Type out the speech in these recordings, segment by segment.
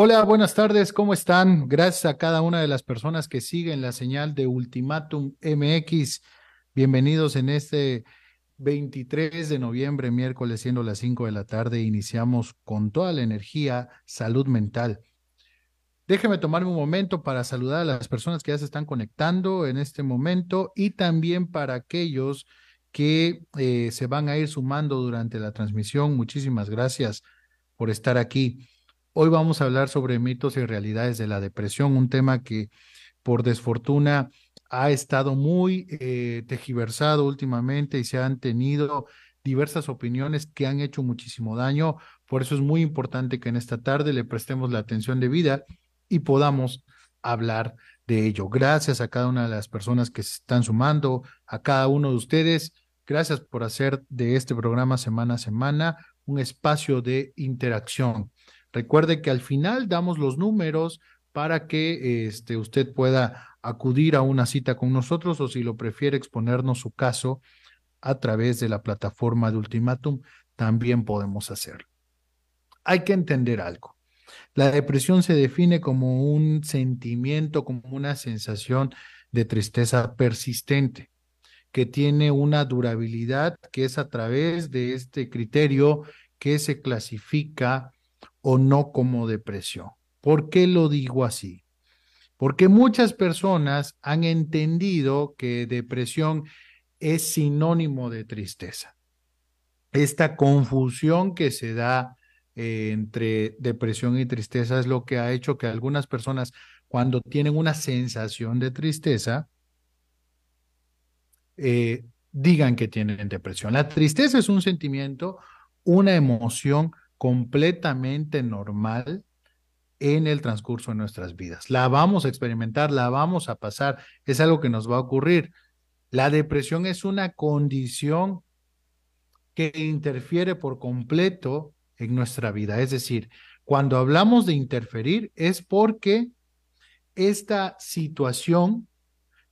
Hola, buenas tardes, ¿cómo están? Gracias a cada una de las personas que siguen la señal de Ultimatum MX. Bienvenidos en este 23 de noviembre, miércoles, siendo las 5 de la tarde. Iniciamos con toda la energía, salud mental. Déjeme tomarme un momento para saludar a las personas que ya se están conectando en este momento y también para aquellos que eh, se van a ir sumando durante la transmisión. Muchísimas gracias por estar aquí. Hoy vamos a hablar sobre mitos y realidades de la depresión, un tema que por desfortuna ha estado muy eh, tejiversado últimamente y se han tenido diversas opiniones que han hecho muchísimo daño. Por eso es muy importante que en esta tarde le prestemos la atención debida y podamos hablar de ello. Gracias a cada una de las personas que se están sumando, a cada uno de ustedes. Gracias por hacer de este programa semana a semana un espacio de interacción. Recuerde que al final damos los números para que este, usted pueda acudir a una cita con nosotros o si lo prefiere exponernos su caso a través de la plataforma de Ultimatum, también podemos hacerlo. Hay que entender algo. La depresión se define como un sentimiento, como una sensación de tristeza persistente, que tiene una durabilidad que es a través de este criterio que se clasifica o no como depresión. ¿Por qué lo digo así? Porque muchas personas han entendido que depresión es sinónimo de tristeza. Esta confusión que se da eh, entre depresión y tristeza es lo que ha hecho que algunas personas cuando tienen una sensación de tristeza eh, digan que tienen depresión. La tristeza es un sentimiento, una emoción completamente normal en el transcurso de nuestras vidas. La vamos a experimentar, la vamos a pasar, es algo que nos va a ocurrir. La depresión es una condición que interfiere por completo en nuestra vida. Es decir, cuando hablamos de interferir es porque esta situación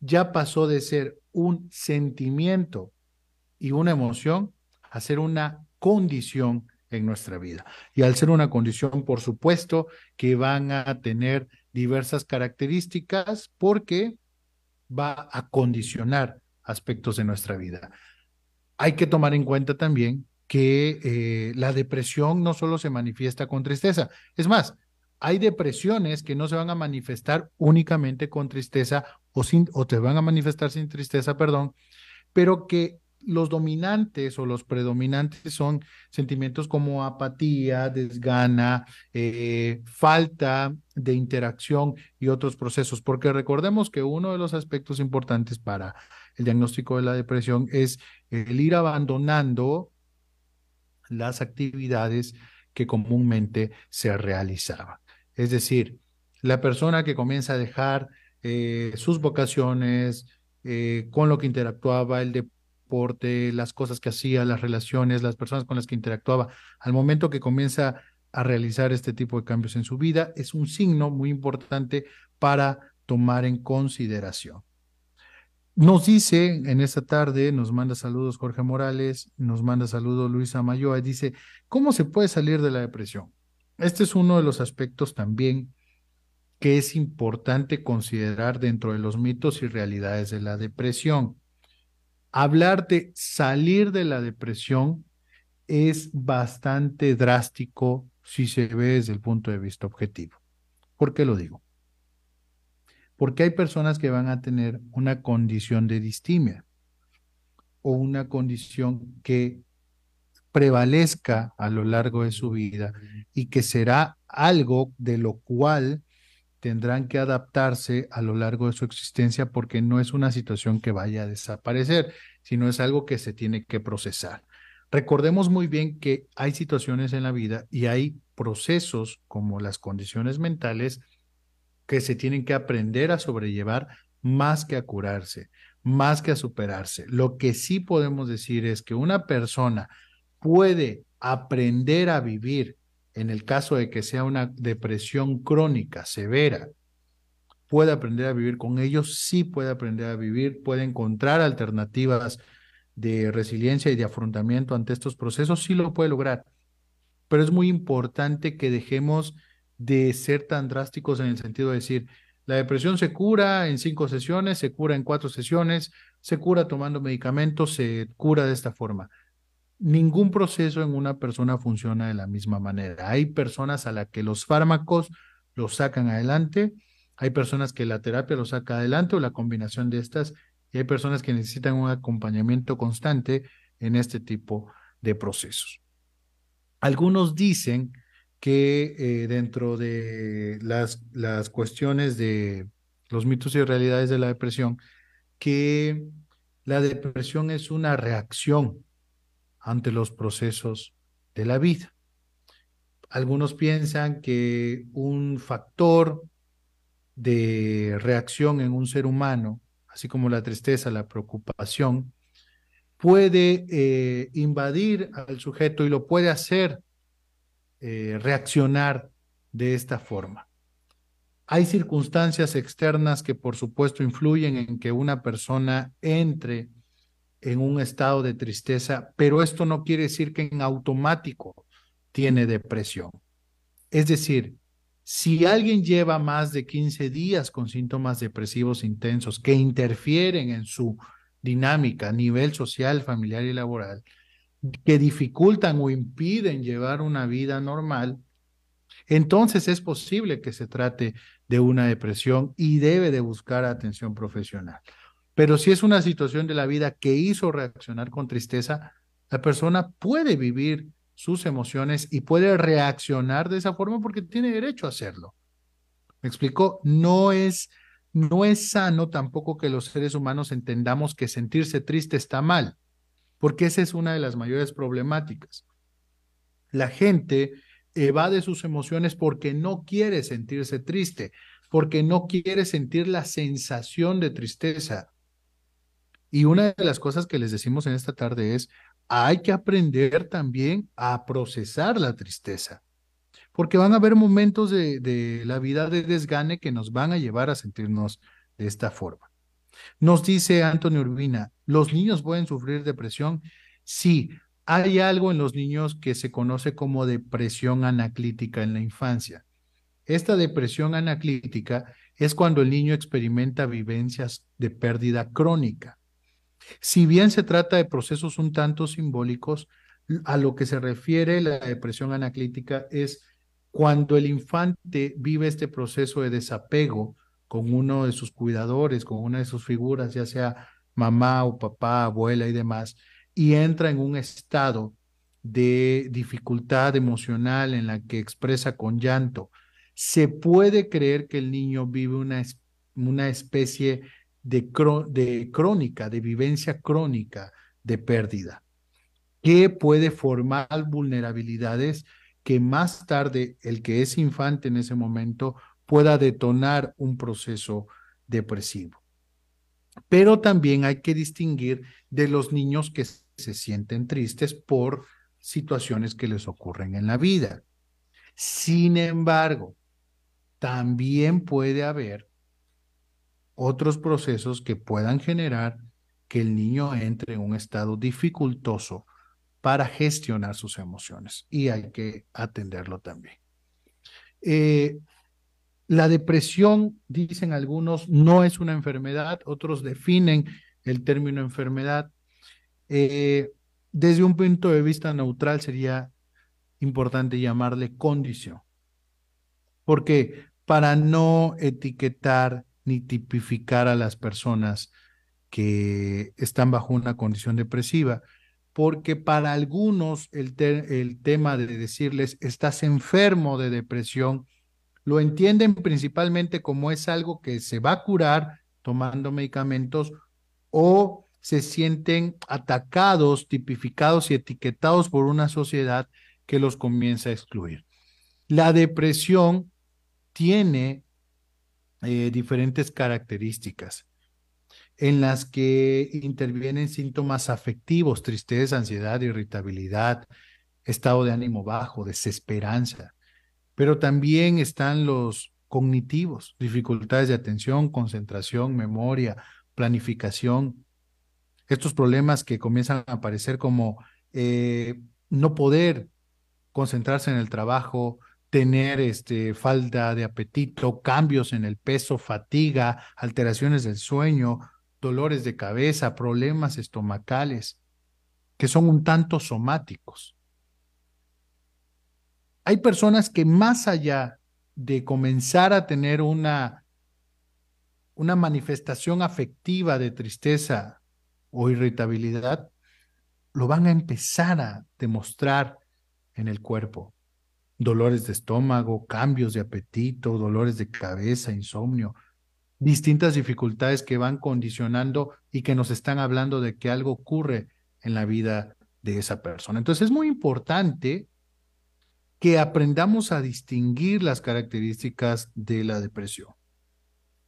ya pasó de ser un sentimiento y una emoción a ser una condición en nuestra vida. Y al ser una condición, por supuesto, que van a tener diversas características porque va a condicionar aspectos de nuestra vida. Hay que tomar en cuenta también que eh, la depresión no solo se manifiesta con tristeza, es más, hay depresiones que no se van a manifestar únicamente con tristeza o, sin, o te van a manifestar sin tristeza, perdón, pero que los dominantes o los predominantes son sentimientos como apatía, desgana, eh, falta de interacción y otros procesos, porque recordemos que uno de los aspectos importantes para el diagnóstico de la depresión es el ir abandonando las actividades que comúnmente se realizaban. Es decir, la persona que comienza a dejar eh, sus vocaciones, eh, con lo que interactuaba, el, de, las cosas que hacía, las relaciones, las personas con las que interactuaba, al momento que comienza a realizar este tipo de cambios en su vida, es un signo muy importante para tomar en consideración. Nos dice en esta tarde, nos manda saludos Jorge Morales, nos manda saludos Luisa Mayoa, dice, ¿cómo se puede salir de la depresión? Este es uno de los aspectos también que es importante considerar dentro de los mitos y realidades de la depresión hablar de salir de la depresión es bastante drástico si se ve desde el punto de vista objetivo. ¿Por qué lo digo? Porque hay personas que van a tener una condición de distimia o una condición que prevalezca a lo largo de su vida y que será algo de lo cual tendrán que adaptarse a lo largo de su existencia porque no es una situación que vaya a desaparecer, sino es algo que se tiene que procesar. Recordemos muy bien que hay situaciones en la vida y hay procesos como las condiciones mentales que se tienen que aprender a sobrellevar más que a curarse, más que a superarse. Lo que sí podemos decir es que una persona puede aprender a vivir en el caso de que sea una depresión crónica, severa, puede aprender a vivir con ellos, sí puede aprender a vivir, puede encontrar alternativas de resiliencia y de afrontamiento ante estos procesos, sí lo puede lograr. Pero es muy importante que dejemos de ser tan drásticos en el sentido de decir, la depresión se cura en cinco sesiones, se cura en cuatro sesiones, se cura tomando medicamentos, se cura de esta forma. Ningún proceso en una persona funciona de la misma manera. Hay personas a las que los fármacos los sacan adelante, hay personas que la terapia los saca adelante o la combinación de estas, y hay personas que necesitan un acompañamiento constante en este tipo de procesos. Algunos dicen que eh, dentro de las, las cuestiones de los mitos y realidades de la depresión, que la depresión es una reacción ante los procesos de la vida. Algunos piensan que un factor de reacción en un ser humano, así como la tristeza, la preocupación, puede eh, invadir al sujeto y lo puede hacer eh, reaccionar de esta forma. Hay circunstancias externas que por supuesto influyen en que una persona entre en un estado de tristeza, pero esto no quiere decir que en automático tiene depresión. Es decir, si alguien lleva más de 15 días con síntomas depresivos intensos que interfieren en su dinámica a nivel social, familiar y laboral, que dificultan o impiden llevar una vida normal, entonces es posible que se trate de una depresión y debe de buscar atención profesional. Pero si es una situación de la vida que hizo reaccionar con tristeza, la persona puede vivir sus emociones y puede reaccionar de esa forma porque tiene derecho a hacerlo. ¿Me explico? No es, no es sano tampoco que los seres humanos entendamos que sentirse triste está mal porque esa es una de las mayores problemáticas. La gente evade sus emociones porque no quiere sentirse triste, porque no quiere sentir la sensación de tristeza. Y una de las cosas que les decimos en esta tarde es, hay que aprender también a procesar la tristeza, porque van a haber momentos de, de la vida de desgane que nos van a llevar a sentirnos de esta forma. Nos dice Antonio Urbina, ¿los niños pueden sufrir depresión? Sí, hay algo en los niños que se conoce como depresión anaclítica en la infancia. Esta depresión anaclítica es cuando el niño experimenta vivencias de pérdida crónica. Si bien se trata de procesos un tanto simbólicos, a lo que se refiere la depresión anaclítica es cuando el infante vive este proceso de desapego con uno de sus cuidadores, con una de sus figuras, ya sea mamá o papá, abuela y demás, y entra en un estado de dificultad emocional en la que expresa con llanto, se puede creer que el niño vive una, una especie de, crónica, de vivencia crónica de pérdida, que puede formar vulnerabilidades que más tarde el que es infante en ese momento pueda detonar un proceso depresivo. Pero también hay que distinguir de los niños que se sienten tristes por situaciones que les ocurren en la vida. Sin embargo, también puede haber otros procesos que puedan generar que el niño entre en un estado dificultoso para gestionar sus emociones y hay que atenderlo también. Eh, la depresión, dicen algunos, no es una enfermedad, otros definen el término enfermedad. Eh, desde un punto de vista neutral sería importante llamarle condición. Porque para no etiquetar ni tipificar a las personas que están bajo una condición depresiva, porque para algunos el, tema de decirles estás enfermo de depresión lo entienden principalmente como es algo que se va a curar tomando medicamentos o se sienten atacados, tipificados y etiquetados por una sociedad que los comienza a excluir. La depresión tiene eh, diferentes características en las que intervienen síntomas afectivos, tristeza, ansiedad, irritabilidad, estado de ánimo bajo, desesperanza, pero también están los cognitivos, dificultades de atención, concentración, memoria, planificación. Estos problemas que comienzan a aparecer como eh, no poder concentrarse en el trabajo, tener este, falta de apetito, cambios en el peso, fatiga, alteraciones del sueño, dolores de cabeza, problemas estomacales, que son un tanto somáticos. Hay personas que más allá de comenzar a tener una, una manifestación afectiva de tristeza o irritabilidad, lo van a empezar a demostrar en el cuerpo. Dolores de estómago, cambios de apetito, dolores de cabeza, insomnio, distintas dificultades que van condicionando y que nos están hablando de que algo ocurre en la vida de esa persona. Entonces es muy importante que aprendamos a distinguir las características de la depresión.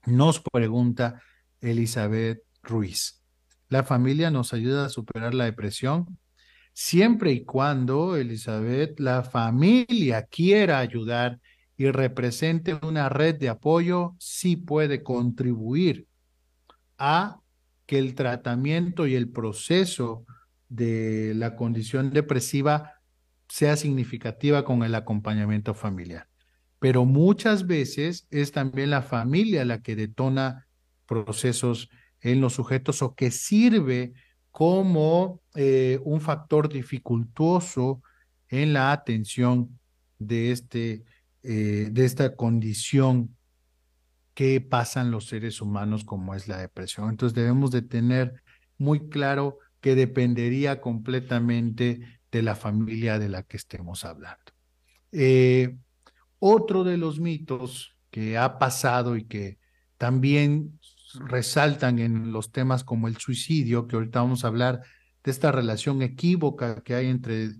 Nos pregunta Elizabeth Ruiz. ¿La familia nos ayuda a superar la depresión? Siempre y cuando, Elizabeth, la familia quiera ayudar y represente una red de apoyo, sí puede contribuir a que el tratamiento y el proceso de la condición depresiva sea significativa con el acompañamiento familiar. Pero muchas veces es también la familia la que detona procesos en los sujetos o que sirve como eh, un factor dificultuoso en la atención de, este, eh, de esta condición que pasan los seres humanos como es la depresión. Entonces debemos de tener muy claro que dependería completamente de la familia de la que estemos hablando. Eh, otro de los mitos que ha pasado y que también resaltan en los temas como el suicidio, que ahorita vamos a hablar de esta relación equívoca que hay entre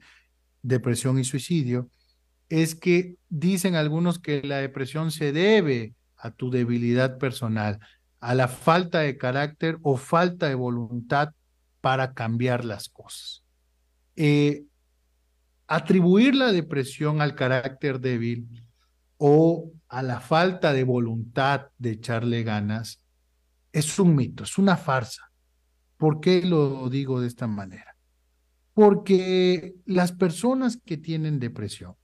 depresión y suicidio, es que dicen algunos que la depresión se debe a tu debilidad personal, a la falta de carácter o falta de voluntad para cambiar las cosas. Eh, atribuir la depresión al carácter débil o a la falta de voluntad de echarle ganas es un mito, es una farsa. ¿Por qué lo digo de esta manera? Porque las personas que tienen depresión,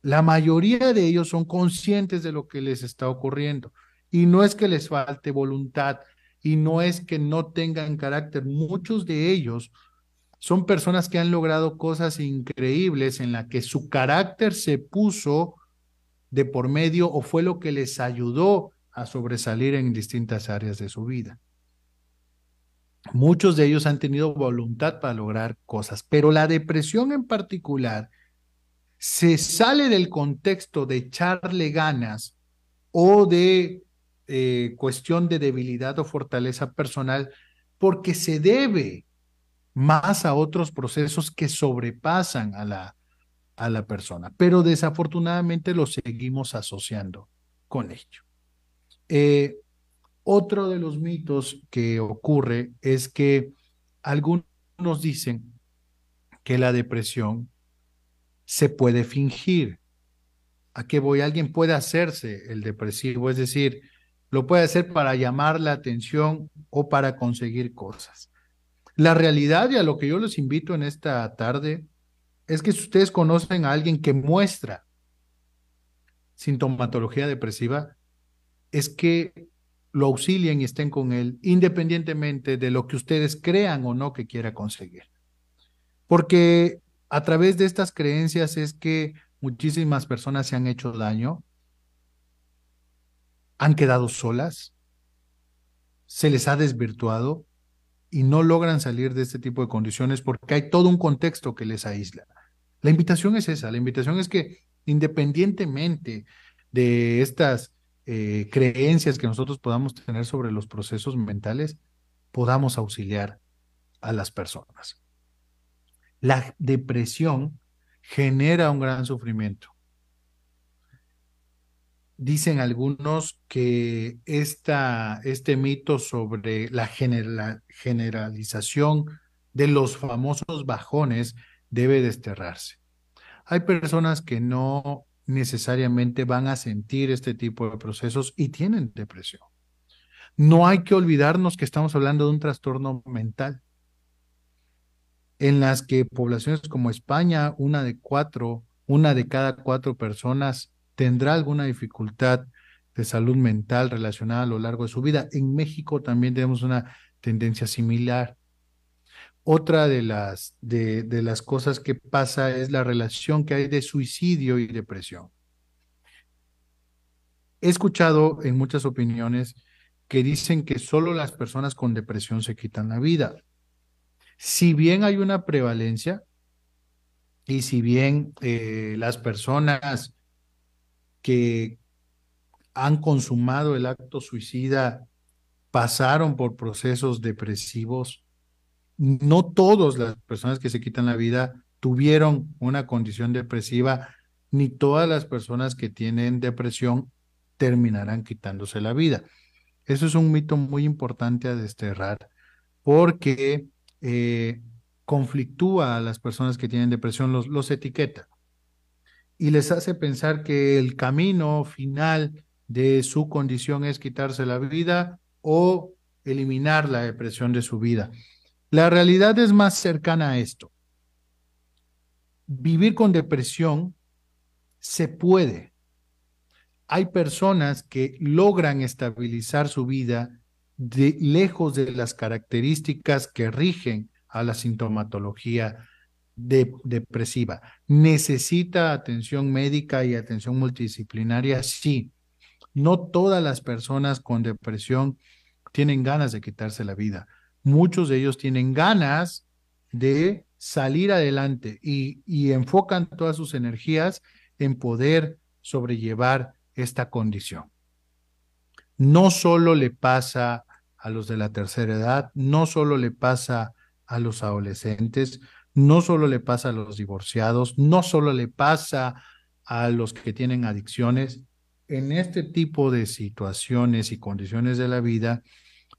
la mayoría de ellos son conscientes de lo que les está ocurriendo y no es que les falte voluntad y no es que no tengan carácter, muchos de ellos son personas que han logrado cosas increíbles en la que su carácter se puso de por medio o fue lo que les ayudó a sobresalir en distintas áreas de su vida. Muchos de ellos han tenido voluntad para lograr cosas, pero la depresión en particular se sale del contexto de echarle ganas o de eh, cuestión de debilidad o fortaleza personal porque se debe más a otros procesos que sobrepasan a la, a la persona, pero desafortunadamente lo seguimos asociando con ello. Eh, otro de los mitos que ocurre es que algunos dicen que la depresión se puede fingir. ¿A qué voy? Alguien puede hacerse el depresivo, es decir, lo puede hacer para llamar la atención o para conseguir cosas. La realidad y a lo que yo los invito en esta tarde es que si ustedes conocen a alguien que muestra sintomatología depresiva, es que lo auxilien y estén con él independientemente de lo que ustedes crean o no que quiera conseguir. Porque a través de estas creencias es que muchísimas personas se han hecho daño, han quedado solas, se les ha desvirtuado y no logran salir de este tipo de condiciones porque hay todo un contexto que les aísla. La invitación es esa, la invitación es que independientemente de estas eh, creencias que nosotros podamos tener sobre los procesos mentales, podamos auxiliar a las personas. La depresión genera un gran sufrimiento dicen algunos que esta, este mito sobre la generalización de los famosos bajones debe desterrarse. Hay personas que no necesariamente van a sentir este tipo de procesos y tienen depresión. No hay que olvidarnos que estamos hablando de un trastorno mental, en las que poblaciones como España, una de cuatro una de cada cuatro personas tendrá alguna dificultad de salud mental relacionada a lo largo de su vida. En México también tenemos una tendencia similar. Otra de las, de, las cosas que pasa es la relación que hay de suicidio y depresión. He escuchado en muchas opiniones que dicen que solo las personas con depresión se quitan la vida. Si bien hay una prevalencia y si bien eh, las personas que han consumado el acto suicida pasaron por procesos depresivos, no todas las personas que se quitan la vida tuvieron una condición depresiva, ni todas las personas que tienen depresión terminarán quitándose la vida. Eso es un mito muy importante a desterrar porque eh, conflictúa a las personas que tienen depresión, los, los etiqueta y les hace pensar que el camino final de su condición es quitarse la vida o eliminar la depresión de su vida. La realidad es más cercana a esto. Vivir con depresión se puede, hay personas que logran estabilizar su vida de, lejos de las características que rigen a la sintomatología depresiva. ¿Necesita atención médica y atención multidisciplinaria? Sí. No todas las personas con depresión tienen ganas de quitarse la vida. Muchos de ellos tienen ganas de salir adelante y, enfocan todas sus energías en poder sobrellevar esta condición. No solo le pasa a los de la tercera edad, no solo le pasa a los adolescentes, no solo le pasa a los divorciados, no solo le pasa a los que tienen adicciones. En este tipo de situaciones y condiciones de la vida,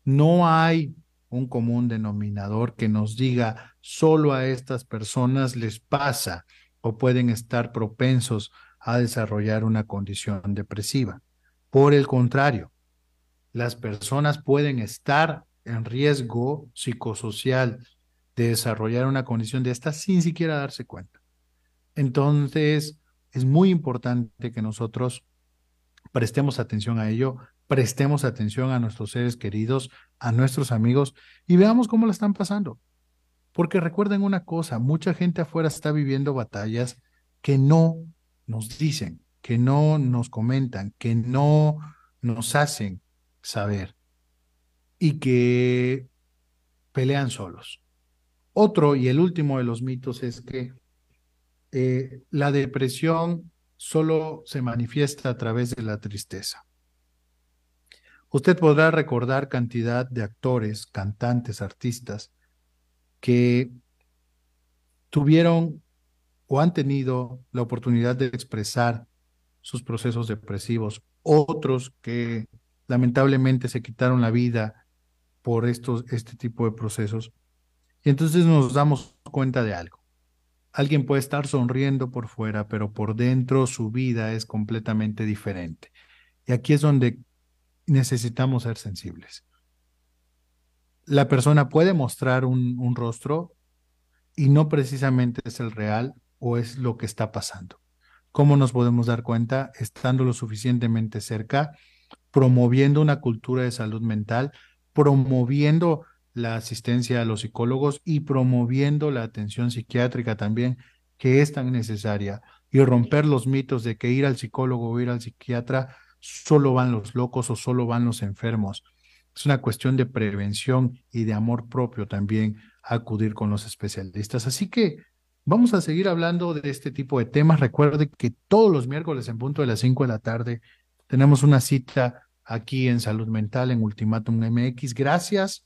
no hay un común denominador que nos diga solo a estas personas les pasa o pueden estar propensos a desarrollar una condición depresiva. Por el contrario, las personas pueden estar en riesgo psicosocial de desarrollar una condición de esta sin siquiera darse cuenta. Entonces, es muy importante que nosotros prestemos atención a ello, prestemos atención a nuestros seres queridos, a nuestros amigos y veamos cómo la están pasando. Porque recuerden una cosa, mucha gente afuera está viviendo batallas que no nos dicen, que no nos comentan, que no nos hacen saber y que pelean solos. Otro y el último de los mitos es que eh, la depresión solo se manifiesta a través de la tristeza. Usted podrá recordar cantidad de actores, cantantes, artistas que tuvieron o han tenido la oportunidad de expresar sus procesos depresivos, otros que lamentablemente se quitaron la vida por estos, este tipo de procesos. Y entonces nos damos cuenta de algo. Alguien puede estar sonriendo por fuera, pero por dentro su vida es completamente diferente. Y aquí es donde necesitamos ser sensibles. La persona puede mostrar un, rostro y no precisamente es el real o es lo que está pasando. ¿Cómo nos podemos dar cuenta? Estando lo suficientemente cerca, promoviendo una cultura de salud mental, promoviendo la asistencia a los psicólogos y promoviendo la atención psiquiátrica también, que es tan necesaria, y romper los mitos de que ir al psicólogo o ir al psiquiatra solo van los locos o solo van los enfermos. Es una cuestión de prevención y de amor propio también acudir con los especialistas. Así que Vamos a seguir hablando de este tipo de temas. Recuerde que todos los miércoles en punto de las 5 de la tarde tenemos una cita aquí en Salud Mental en Ultimatum MX. Gracias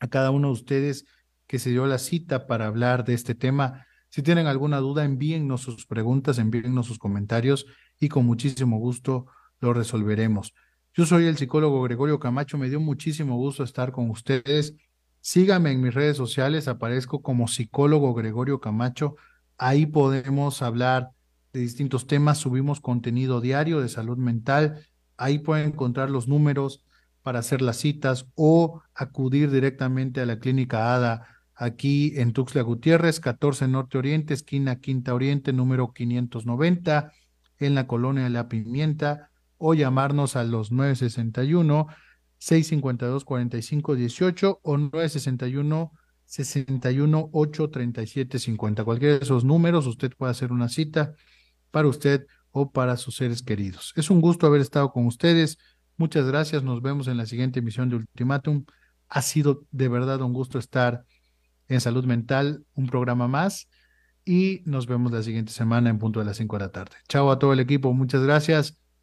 a cada uno de ustedes que se dio la cita para hablar de este tema. Si tienen alguna duda, envíennos sus preguntas, envíennos sus comentarios y con muchísimo gusto lo resolveremos. Yo soy el psicólogo Gregorio Camacho, me dio muchísimo gusto estar con ustedes. Sígame en mis redes sociales, aparezco como psicólogo Gregorio Camacho. Ahí podemos hablar de distintos temas, subimos contenido diario de salud mental. Ahí pueden encontrar los números para hacer las citas o acudir directamente a la clínica ADA aquí en Tuxtla Gutiérrez, 14 Norte Oriente, esquina Quinta Oriente, número 590, en la colonia La Pimienta, o llamarnos a los 961 652 4518 o 961 61 837 50. Cualquiera de esos números, usted puede hacer una cita para usted o para sus seres queridos. Es un gusto haber estado con ustedes. Muchas gracias. Nos vemos en la siguiente emisión de Ultimátum. Ha sido de verdad un gusto estar en Salud Mental, un programa más. Y nos vemos la siguiente semana en punto de las 5 de la tarde. Chao a todo el equipo. Muchas gracias.